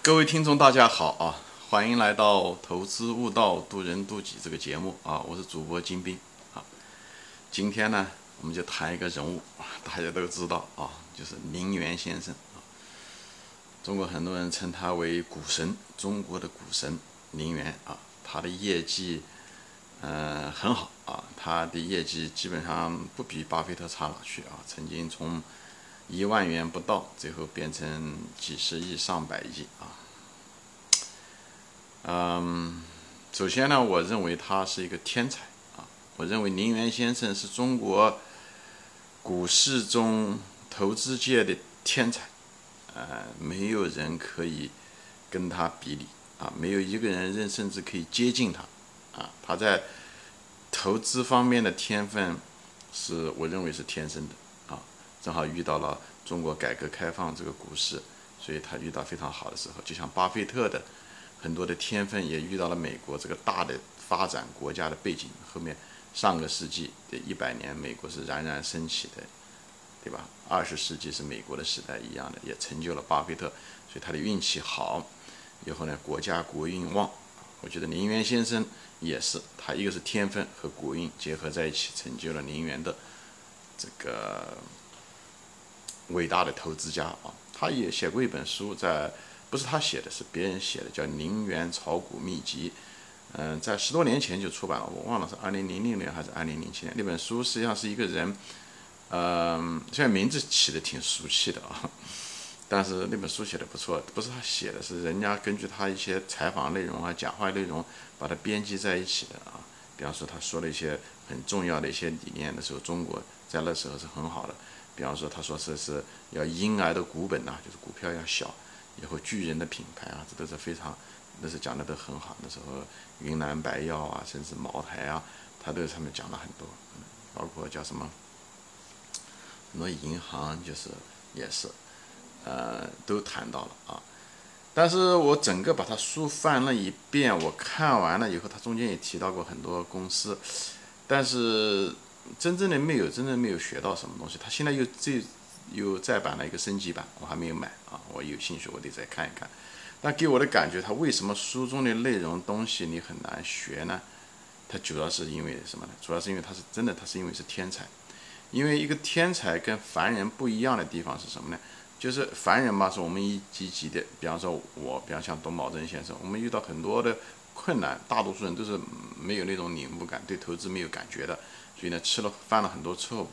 各位听众，大家好啊！欢迎来到《投资悟道，渡人渡己》这个节目啊！我是主播金兵啊。今天呢，我们就谈一个人物，大家都知道啊，就是宁远先生啊。中国很多人称他为股神，中国的股神宁远啊。他的业绩嗯很好啊，他的业绩基本上不比巴菲特差哪去啊。曾经从一万元不到，最后变成几十亿、上百亿啊！嗯，首先呢，我认为他是一个天才啊！我认为宁远先生是中国股市中投资界的天才，呃，没有人可以跟他比拟啊，没有一个人认甚至可以接近他啊！他在投资方面的天分，是我认为是天生的。正好遇到了中国改革开放这个股市，所以他遇到非常好的时候，就像巴菲特的很多的天分也遇到了美国这个大的发展国家的背景。后面上个世纪的一百年，美国是冉冉升起的，对吧？二十世纪是美国的时代一样的，也成就了巴菲特，所以他的运气好，以后呢国家国运旺。我觉得林园先生也是，他一个是天分和国运结合在一起，成就了林园的这个。伟大的投资家啊，他也写过一本书，在不是他写的，是别人写的，叫《宁元炒股秘籍》。嗯，在十多年前就出版了，我忘了是二零零零年还是二零零七年。那本书实际上是一个人，嗯，虽然名字起的挺俗气的啊，但是那本书写的不错，不是他写的，是人家根据他一些采访内容啊、讲话内容把它编辑在一起的啊。比方说，他说了一些很重要的一些理念的时候，中国在那时候是很好的。比方说，他说是是要婴儿的股本呐，就是股票要小，以后巨人的品牌啊，这都是非常，那是讲的都很好。那时候云南白药啊，甚至茅台啊，他都上面讲了很多，包括叫什么，很多银行就是也是，呃，都谈到了啊。但是我整个把他书翻了一遍，我看完了以后，他中间也提到过很多公司，但是。真正的没有，真正没有学到什么东西。他现在又这又再版了一个升级版，我还没有买啊。我有兴趣，我得再看一看。但给我的感觉，他为什么书中的内容东西你很难学呢？他主要是因为什么呢？主要是因为他是真的，他是因为是天才。因为一个天才跟凡人不一样的地方是什么呢？就是凡人嘛，是我们一级级的。比方说，我，比方像董宝珍先生，我们遇到很多的困难，大多数人都是没有那种领悟感，对投资没有感觉的。所以呢，吃了犯了很多错误，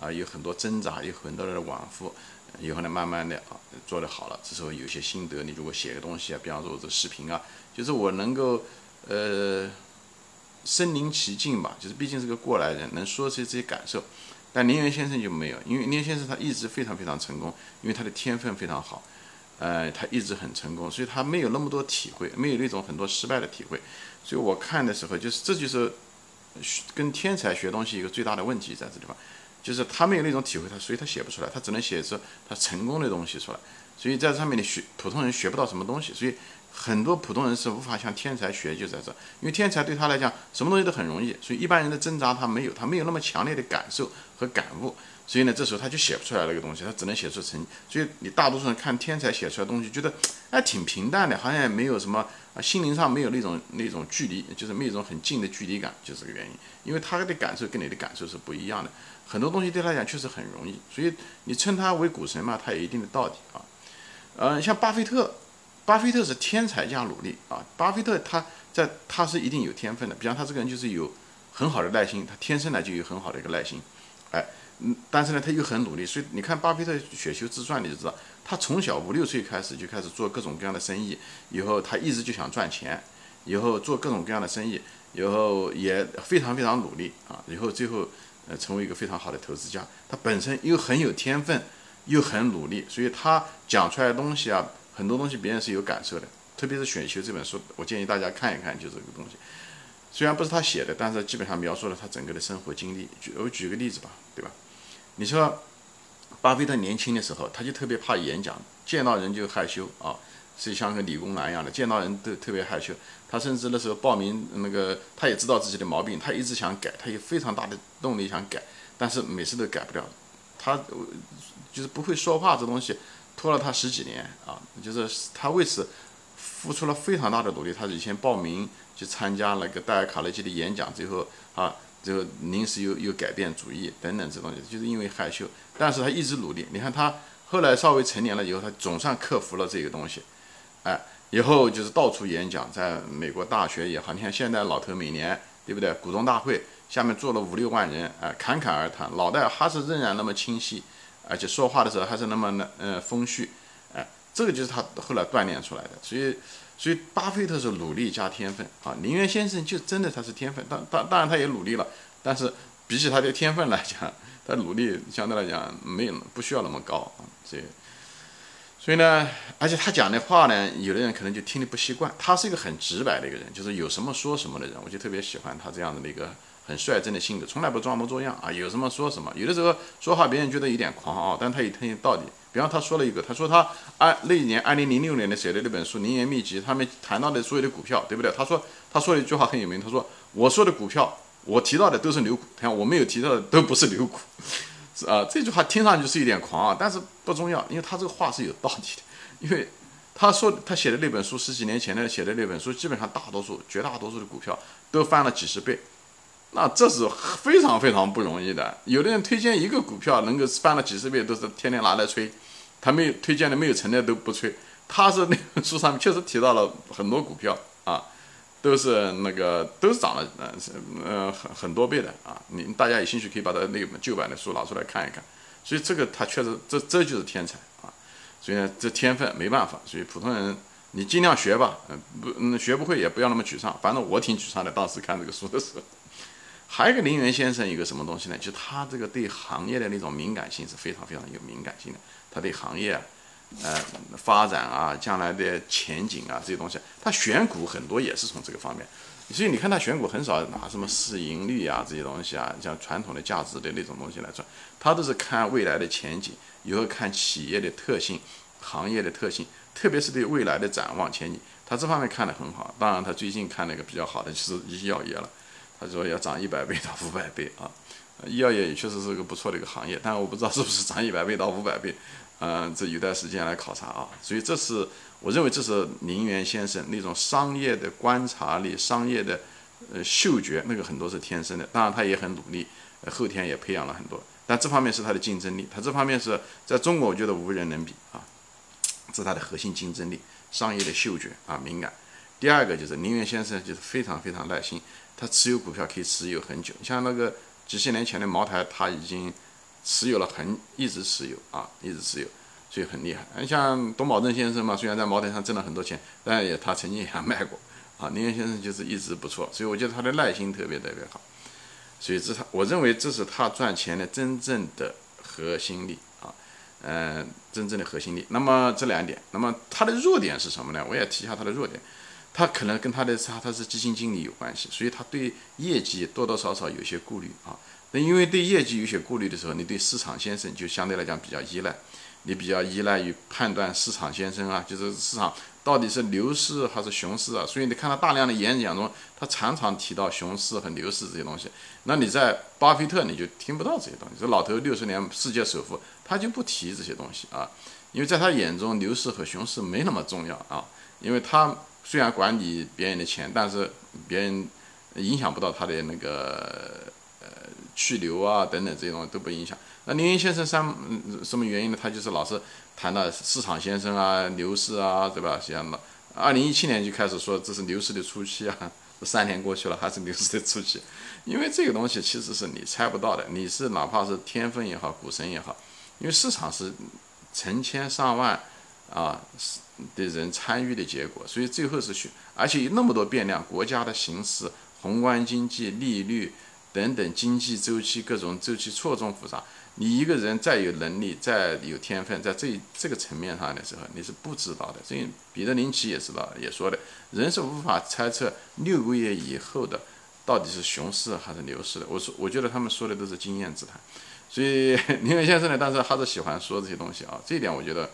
啊，有很多挣扎，有很多的往复，以后呢，慢慢的啊，做得好了。这时候有些心得，你如果写个东西啊，比方说我这视频啊，就是我能够，呃，身临其境吧，就是毕竟是个过来人，能说出这些感受。但林园先生就没有，因为林园先生他一直非常非常成功，因为他的天分非常好，呃，他一直很成功，所以他没有那么多体会，没有那种很多失败的体会。所以我看的时候，就是这就是。跟天才学东西一个最大的问题在这地方，就是他没有那种体会，他所以他写不出来，他只能写出他成功的东西出来。所以在上面你学普通人学不到什么东西，所以很多普通人是无法向天才学，就在这，因为天才对他来讲什么东西都很容易，所以一般人的挣扎他没有，他没有那么强烈的感受和感悟，所以呢，这时候他就写不出来那个东西，他只能写出成。所以你大多数人看天才写出来东西，觉得哎挺平淡的，好像也没有什么。啊，心灵上没有那种那种距离，就是没有一种很近的距离感，就是这个原因。因为他的感受跟你的感受是不一样的，很多东西对他来讲确实很容易，所以你称他为股神嘛，他有一定的道理啊。嗯，像巴菲特，巴菲特是天才加努力啊。巴菲特他在他是一定有天分的，比方他这个人就是有很好的耐心，他天生来就有很好的一个耐心，哎。嗯，但是呢，他又很努力，所以你看巴菲特《雪球自传》，你就知道，他从小五六岁开始就开始做各种各样的生意，以后他一直就想赚钱，以后做各种各样的生意，以后也非常非常努力啊，以后最后呃成为一个非常好的投资家。他本身又很有天分，又很努力，所以他讲出来的东西啊，很多东西别人是有感受的。特别是《雪球》这本书，我建议大家看一看，就这个东西。虽然不是他写的，但是基本上描述了他整个的生活经历。举我举个例子吧，对吧？你说，巴菲特年轻的时候，他就特别怕演讲，见到人就害羞啊，是像个理工男一样的，见到人都特别害羞。他甚至那时候报名那个，他也知道自己的毛病，他一直想改，他有非常大的动力想改，但是每次都改不了。他就是不会说话这东西，拖了他十几年啊，就是他为此付出了非常大的努力。他以前报名去参加那个戴尔·卡耐基的演讲，最后啊，最后临时又又改变主意等等这东西，就是因为害羞。但是他一直努力。你看他后来稍微成年了以后，他总算克服了这个东西，哎，以后就是到处演讲，在美国大学也好。你看现在老头每年对不对？股东大会下面坐了五六万人，哎，侃侃而谈，脑袋还是仍然那么清晰。而且说话的时候还是那么的呃风趣，这个就是他后来锻炼出来的。所以，所以巴菲特是努力加天分啊。林园先生就真的他是天分，当当当然他也努力了，但是比起他的天分来讲，他努力相对来讲没有不需要那么高啊。所以，所以呢，而且他讲的话呢，有的人可能就听得不习惯。他是一个很直白的一个人，就是有什么说什么的人，我就特别喜欢他这样的一个。很率真的性格，从来不装模作样啊，有什么说什么。有的时候说话别人觉得有点狂傲，但他也听道理。比方他说了一个，他说他二那一年二零零六年的写的那本书《名言秘籍》，他们谈到的所有的股票，对不对？他说他说了一句话很有名，他说我说的股票，我提到的都是牛股，看我没有提到的都不是牛股，是 啊。这句话听上去是有点狂啊，但是不重要，因为他这个话是有道理的。因为他说他写的那本书十几年前的写的那本书，基本上大多数绝大多数的股票都翻了几十倍。那这是非常非常不容易的。有的人推荐一个股票能够翻了几十倍，都是天天拿来吹。他没有推荐的没有成的都不吹。他是那本书上面确实提到了很多股票啊，都是那个都是涨了，呃，呃很很多倍的啊。你大家有兴趣可以把他那本旧版的书拿出来看一看。所以这个他确实这这就是天才啊。所以呢，这天分没办法。所以普通人你尽量学吧，嗯不嗯学不会也不要那么沮丧。反正我挺沮丧的，当时看这个书的时候。还有一个林园先生，一个什么东西呢？就他这个对行业的那种敏感性是非常非常有敏感性的。他对行业啊，呃，发展啊，将来的前景啊这些东西，他选股很多也是从这个方面。所以你看他选股很少拿什么市盈率啊这些东西啊，像传统的价值的那种东西来算，他都是看未来的前景，以后看企业的特性、行业的特性，特别是对未来的展望前景，他这方面看得很好。当然，他最近看那个比较好的就是医药业了。他说要涨一百倍到五百倍啊，医药业也确实是个不错的一个行业，但我不知道是不是涨一百倍到五百倍，嗯，这有待时间来考察啊。所以这是我认为这是林园先生那种商业的观察力、商业的呃嗅觉，那个很多是天生的。当然他也很努力，后天也培养了很多，但这方面是他的竞争力，他这方面是在中国我觉得无人能比啊，这是他的核心竞争力，商业的嗅觉啊敏感。第二个就是林园先生就是非常非常耐心。他持有股票可以持有很久，像那个几十年前的茅台，他已经持有了很一直持有啊，一直持有，所以很厉害。你像董宝正先生嘛，虽然在茅台上挣了很多钱，但也他曾经也卖过啊。林园先生就是一直不错，所以我觉得他的耐心特别特别好。所以这他，我认为这是他赚钱的真正的核心力啊，嗯，真正的核心力。那么这两点，那么他的弱点是什么呢？我也提一下他的弱点。他可能跟他的他他是基金经理有关系，所以他对业绩多多少少有些顾虑啊。那因为对业绩有些顾虑的时候，你对市场先生就相对来讲比较依赖，你比较依赖于判断市场先生啊，就是市场到底是牛市还是熊市啊。所以你看他大量的演讲中，他常常提到熊市和牛市这些东西。那你在巴菲特你就听不到这些东西。这老头六十年世界首富，他就不提这些东西啊，因为在他眼中牛市和熊市没那么重要啊，因为他。虽然管理别人的钱，但是别人影响不到他的那个去留啊等等这些东西都不影响。那林云先生三什么原因呢？他就是老是谈到市场先生啊、牛市啊，对吧？像那二零一七年就开始说这是牛市的初期啊，三年过去了还是牛市的初期。因为这个东西其实是你猜不到的，你是哪怕是天分也好，股神也好，因为市场是成千上万啊。的人参与的结果，所以最后是选，而且有那么多变量，国家的形势、宏观经济、利率等等经济周期各种周期错综复杂。你一个人再有能力、再有天分，在这这个层面上的时候，你是不知道的。所以彼得林奇也知道，也说的，人是无法猜测六个月以后的到底是熊市还是牛市的。我说，我觉得他们说的都是经验之谈。所以林远先生呢，但是还是喜欢说这些东西啊，这一点我觉得。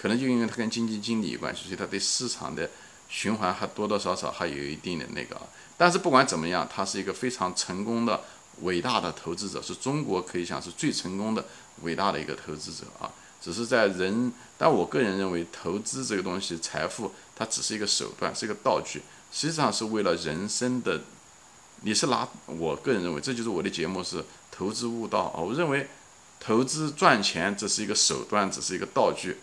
可能就因为他跟经济经理有关系，所以他对市场的循环还多多少少还有一定的那个。但是不管怎么样，他是一个非常成功的、伟大的投资者，是中国可以讲是最成功的、伟大的一个投资者啊。只是在人，但我个人认为，投资这个东西，财富它只是一个手段，是一个道具，实际上是为了人生的。你是拿我个人认为，这就是我的节目是投资悟道啊。我认为投资赚钱只是一个手段，只是一个道具。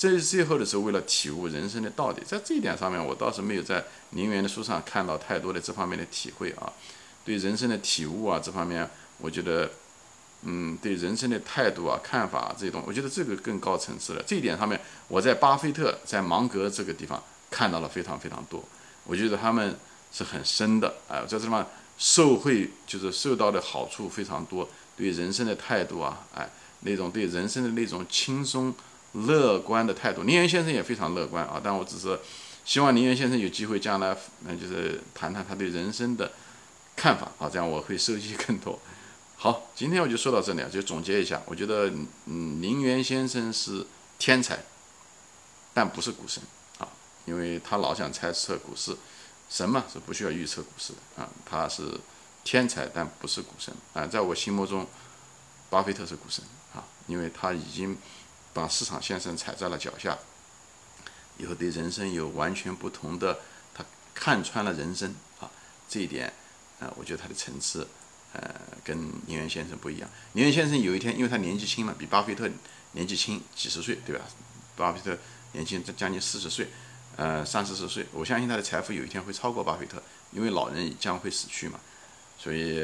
这最后的时候，为了体悟人生的道理，在这一点上面，我倒是没有在林园的书上看到太多的这方面的体会啊。对人生的体悟啊，这方面，我觉得。嗯，对人生的态度啊、看法这种，我觉得这个更高层次了。这一点上面，我在巴菲特在芒格这个地方看到了非常非常多。我觉得他们是很深的，哎，在这地方受惠就是受到的好处非常多。对人生的态度啊，哎，那种对人生的那种轻松乐观的态度，林园先生也非常乐观啊。但我只是希望林园先生有机会将来，嗯，就是谈谈他对人生的看法啊，这样我会收集更多。好，今天我就说到这里啊，就总结一下。我觉得，嗯，林园先生是天才，但不是股神啊，因为他老想猜测股市，神嘛是不需要预测股市的啊。他是天才，但不是股神啊。在我心目中，巴菲特是股神啊，因为他已经把市场先生踩在了脚下，以后对人生有完全不同的，他看穿了人生啊，这一点啊，我觉得他的层次。呃，跟宁远先生不一样。宁远先生有一天，因为他年纪轻嘛，比巴菲特年纪轻几十岁，对吧？巴菲特年轻将近四十岁，呃，三四十岁。我相信他的财富有一天会超过巴菲特，因为老人将会死去嘛。所以，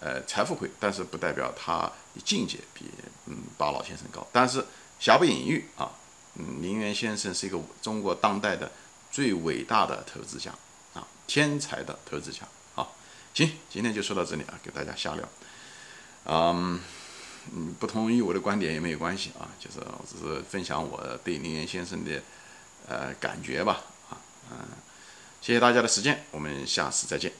呃，财富会，但是不代表他的境界比嗯巴老先生高。但是瑕不掩瑜啊，嗯，林园先生是一个中国当代的最伟大的投资家啊，天才的投资家啊。行，今天就说到这里啊，给大家瞎聊。嗯，嗯，不同意我的观点也没有关系啊，就是我只是分享我对林园先生的呃感觉吧啊，嗯，谢谢大家的时间，我们下次再见。